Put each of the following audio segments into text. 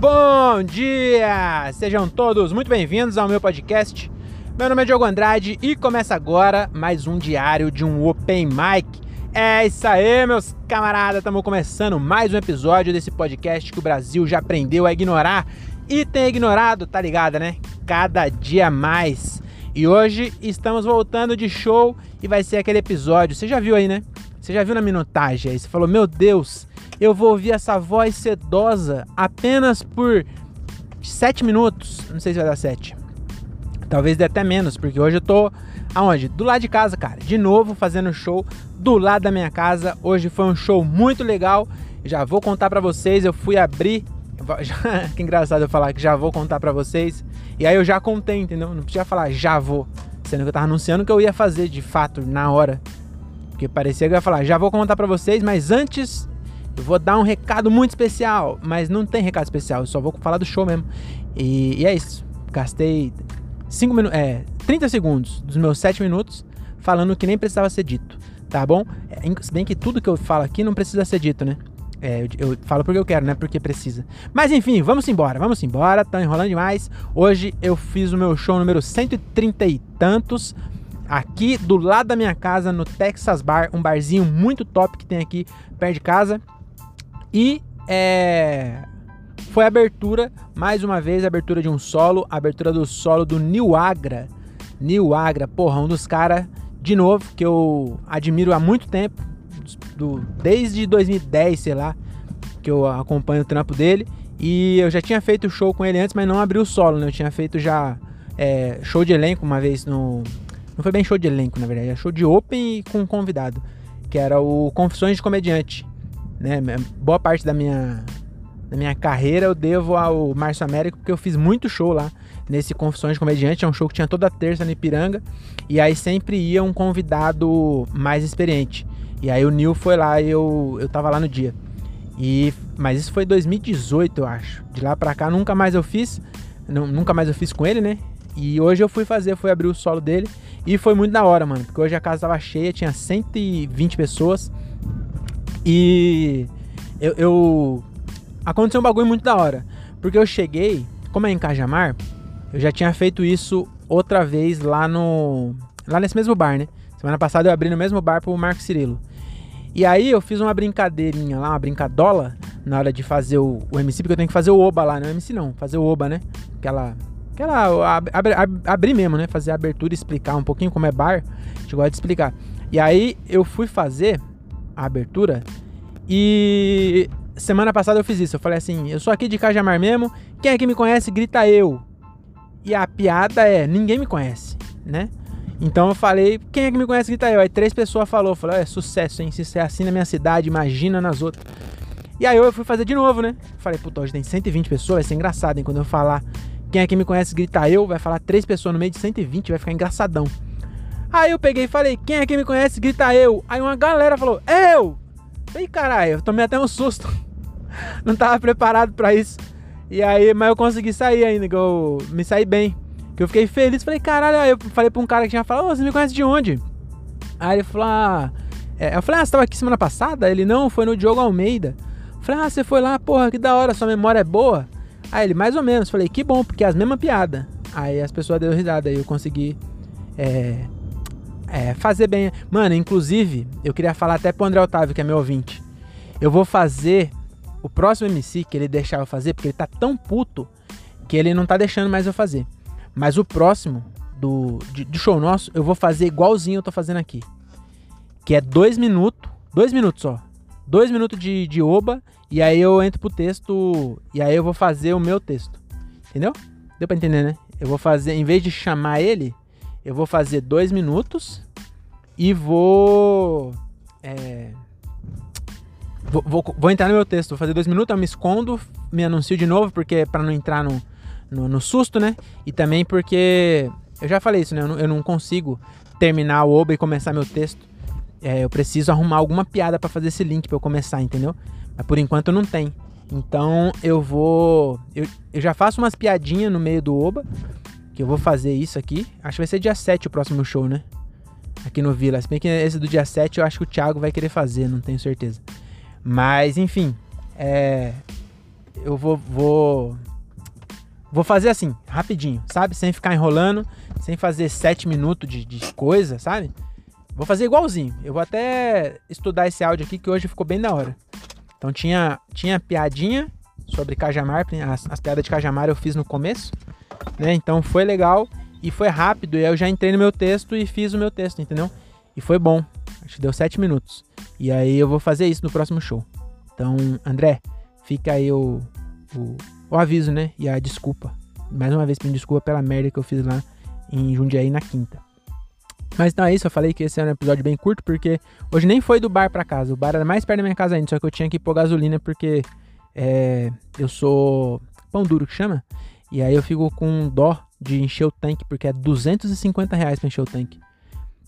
Bom dia! Sejam todos muito bem-vindos ao meu podcast. Meu nome é Diogo Andrade e começa agora mais um diário de um Open Mic. É isso aí, meus camaradas! Estamos começando mais um episódio desse podcast que o Brasil já aprendeu a ignorar e tem ignorado, tá ligado, né? Cada dia mais. E hoje estamos voltando de show e vai ser aquele episódio. Você já viu aí, né? Você já viu na minutagem aí? Você falou, meu Deus, eu vou ouvir essa voz sedosa apenas por 7 minutos. Não sei se vai dar 7. Talvez dê até menos, porque hoje eu tô aonde? Do lado de casa, cara. De novo fazendo show do lado da minha casa. Hoje foi um show muito legal. Já vou contar para vocês. Eu fui abrir. que engraçado eu falar que já vou contar para vocês. E aí eu já contei, entendeu? Não podia falar já vou. Sendo que eu tava anunciando que eu ia fazer de fato na hora. Porque parecia que eu ia falar, já vou contar para vocês, mas antes vou dar um recado muito especial. Mas não tem recado especial, eu só vou falar do show mesmo. E, e é isso. Gastei 5 minutos, é, 30 segundos dos meus 7 minutos falando que nem precisava ser dito, tá bom? É, se bem que tudo que eu falo aqui não precisa ser dito, né? É, eu, eu, falo porque eu quero, não é porque precisa. Mas enfim, vamos embora, vamos embora, tá enrolando demais. Hoje eu fiz o meu show número 130 e tantos aqui do lado da minha casa, no Texas Bar, um barzinho muito top que tem aqui perto de casa. E é, foi a abertura, mais uma vez, a abertura de um solo, a abertura do solo do New Agra. New Agra, porra, um dos caras, de novo, que eu admiro há muito tempo, do, desde 2010, sei lá, que eu acompanho o trampo dele. E eu já tinha feito show com ele antes, mas não abri o solo, né? Eu tinha feito já é, show de elenco uma vez no, não foi bem show de elenco, na verdade, era show de open e com um convidado, que era o Confissões de Comediante. Né? Boa parte da minha, da minha carreira eu devo ao Márcio Américo, porque eu fiz muito show lá nesse Confissões de Comediante. É um show que tinha toda terça no Ipiranga. E aí sempre ia um convidado mais experiente. E aí o Nil foi lá e eu, eu tava lá no dia. E, mas isso foi 2018, eu acho. De lá pra cá nunca mais eu fiz. Nunca mais eu fiz com ele, né? E hoje eu fui fazer, fui abrir o solo dele. E foi muito da hora, mano. Porque hoje a casa tava cheia, tinha 120 pessoas. E eu, eu, Aconteceu um bagulho muito da hora. Porque eu cheguei, como é em Cajamar, eu já tinha feito isso outra vez lá no. Lá nesse mesmo bar, né? Semana passada eu abri no mesmo bar pro Marco Cirilo. E aí eu fiz uma brincadeirinha lá, uma brincadola, na hora de fazer o, o MC, porque eu tenho que fazer o Oba lá, não é MC não, fazer o Oba, né? Aquela aquela ab, ab, ab, abrir mesmo, né? Fazer a abertura, explicar um pouquinho como é bar. A gente gosta de explicar. E aí eu fui fazer a abertura e semana passada eu fiz isso. Eu falei assim: eu sou aqui de Cajamar mesmo. Quem é que me conhece, grita eu. E a piada é: ninguém me conhece, né? Então eu falei: quem é que me conhece, grita eu. Aí três pessoas falou: falou, é sucesso, hein? Se isso é assim na minha cidade, imagina nas outras. E aí eu fui fazer de novo, né? Falei: puta, hoje tem 120 pessoas, vai ser engraçado, hein? Quando eu falar quem é que me conhece grita eu, vai falar três pessoas no meio de 120, vai ficar engraçadão. Aí eu peguei e falei, quem é que me conhece grita eu. Aí uma galera falou, eu! Falei, caralho, eu tomei até um susto. Não tava preparado para isso. E aí, mas eu consegui sair ainda, que eu me saí bem. Que eu fiquei feliz, falei, caralho, aí eu falei pra um cara que tinha falado, você me conhece de onde? Aí ele falou, ah, é, eu falei, ah, você tava aqui semana passada? Ele, não, foi no Diogo Almeida. Eu falei, ah, você foi lá, porra, que da hora, sua memória é boa. Aí ele, mais ou menos. Falei, que bom, porque é as mesmas piadas. Aí as pessoas deram risada, aí eu consegui é, é, fazer bem. Mano, inclusive, eu queria falar até pro André Otávio, que é meu ouvinte. Eu vou fazer o próximo MC que ele deixar eu fazer, porque ele tá tão puto que ele não tá deixando mais eu fazer. Mas o próximo do, de, do show nosso, eu vou fazer igualzinho eu tô fazendo aqui. Que é dois minutos, dois minutos só. Dois minutos de, de oba e aí eu entro pro texto. E aí eu vou fazer o meu texto. Entendeu? Deu pra entender, né? Eu vou fazer, em vez de chamar ele, eu vou fazer dois minutos e vou. É, vou, vou, vou, entrar no meu texto, vou fazer dois minutos, eu me escondo, me anuncio de novo, porque é para não entrar no, no, no, susto, né? E também porque. Eu já falei isso, né? Eu não, eu não consigo terminar o Oba e começar meu texto. É, eu preciso arrumar alguma piada para fazer esse link para eu começar, entendeu? Mas por enquanto não tem. Então eu vou. Eu, eu já faço umas piadinhas no meio do Oba. Que eu vou fazer isso aqui. Acho que vai ser dia 7 o próximo show, né? Aqui no Vila. Se bem que esse do dia 7 eu acho que o Thiago vai querer fazer, não tenho certeza. Mas enfim. É. eu vou, vou. Vou fazer assim, rapidinho, sabe? Sem ficar enrolando, sem fazer sete minutos de, de coisa, sabe? Vou fazer igualzinho. Eu vou até estudar esse áudio aqui que hoje ficou bem da hora. Então tinha, tinha piadinha sobre Cajamar, as, as piadas de Cajamar eu fiz no começo, né? Então foi legal e foi rápido. E eu já entrei no meu texto e fiz o meu texto, entendeu? E foi bom. Acho que deu sete minutos. E aí eu vou fazer isso no próximo show. Então, André, fica aí o, o, o aviso, né? E a desculpa. Mais uma vez pedindo desculpa pela merda que eu fiz lá em Jundiaí na quinta. Mas então é isso, eu falei que esse era um episódio bem curto, porque hoje nem foi do bar para casa. O bar era mais perto da minha casa ainda, só que eu tinha que pôr gasolina porque é, eu sou pão duro que chama. E aí eu fico com dó de encher o tanque, porque é 250 reais pra encher o tanque.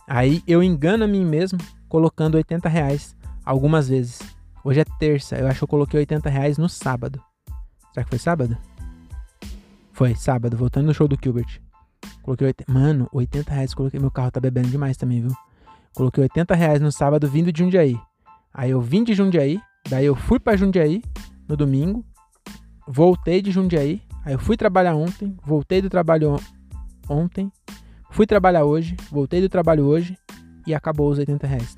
Aí eu engano a mim mesmo colocando 80 reais algumas vezes. Hoje é terça, eu acho que eu coloquei 80 reais no sábado. Será que foi sábado? Foi, sábado, voltando no show do Gilbert. Coloquei 80... Mano, 80 reais coloquei. Meu carro tá bebendo demais também, viu? Coloquei 80 reais no sábado vindo de Jundiaí. Aí eu vim de Jundiaí, daí eu fui para Jundiaí no domingo, voltei de Jundiaí, aí eu fui trabalhar ontem, voltei do trabalho ontem, fui trabalhar hoje, voltei do trabalho hoje e acabou os 80 reais.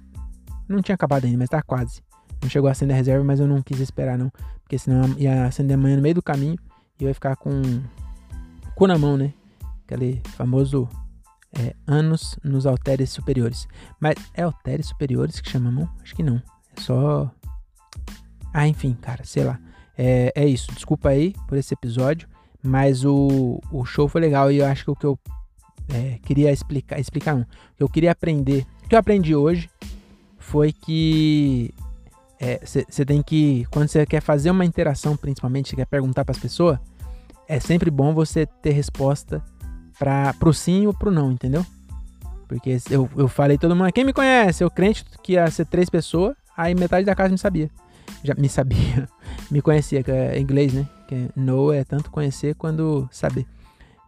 Não tinha acabado ainda, mas tá quase. Não chegou a acender a reserva, mas eu não quis esperar não, porque senão ia acender amanhã no meio do caminho e eu ia ficar com cu na mão, né? Aquele famoso é, anos nos halteres superiores. Mas é halteres superiores que chama mão? Acho que não. É só. Ah, enfim, cara, sei lá. É, é isso. Desculpa aí por esse episódio. Mas o, o show foi legal e eu acho que o que eu é, queria explicar, explicar um. O que eu queria aprender, o que eu aprendi hoje foi que você é, tem que, quando você quer fazer uma interação, principalmente, você quer perguntar para as pessoas, é sempre bom você ter resposta para pro sim ou pro não, entendeu? Porque eu, eu falei todo mundo, quem me conhece? Eu crente que ia ser três pessoas, aí metade da casa me sabia. Já me sabia, me conhecia, que é inglês, né? Que know é tanto conhecer quanto saber,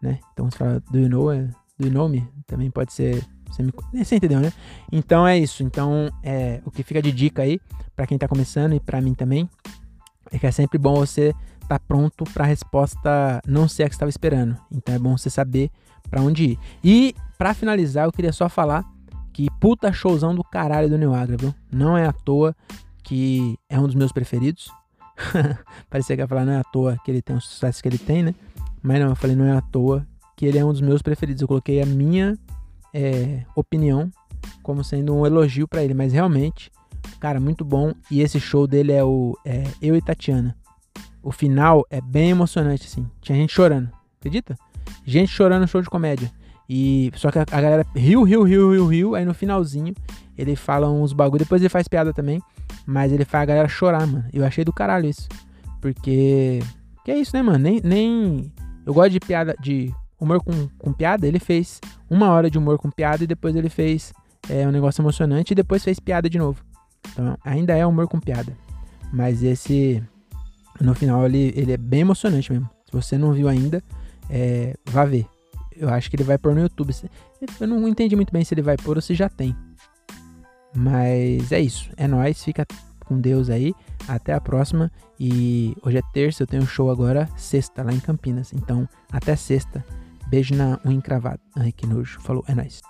né? Então você fala do you know, é, do you know me? Também pode ser você, me, você entendeu, né? Então é isso. Então, é, o que fica de dica aí, para quem tá começando e para mim também, é que é sempre bom você tá pronto para a resposta não ser a que estava esperando. Então é bom você saber para onde ir. E para finalizar, eu queria só falar que puta showzão do caralho do New Agra, viu? Não é à toa que é um dos meus preferidos. Parecia que ia falar não é à toa que ele tem o sucesso que ele tem, né? Mas não, eu falei não é à toa que ele é um dos meus preferidos. Eu coloquei a minha é, opinião como sendo um elogio para ele, mas realmente, cara, muito bom. E esse show dele é o é, Eu e Tatiana. O final é bem emocionante, assim. Tinha gente chorando, acredita? Gente chorando no show de comédia. E só que a, galera riu, riu, riu, riu, riu. Aí no finalzinho ele fala uns bagulho. Depois ele faz piada também. Mas ele faz a galera chorar, mano. Eu achei do caralho isso. Porque. Que é isso, né, mano? Nem. nem... Eu gosto de piada. De humor com, com piada. Ele fez uma hora de humor com piada. E depois ele fez é, um negócio emocionante. E depois fez piada de novo. Então ainda é humor com piada. Mas esse no final ele, ele é bem emocionante mesmo. Se você não viu ainda, é, vá ver. Eu acho que ele vai pôr no YouTube. Eu não entendi muito bem se ele vai pôr ou se já tem. Mas é isso. É nóis. Fica com Deus aí. Até a próxima. E hoje é terça, eu tenho um show agora, sexta, lá em Campinas. Então, até sexta. Beijo na unha encravada. Ai, que nojo. Falou, é nóis.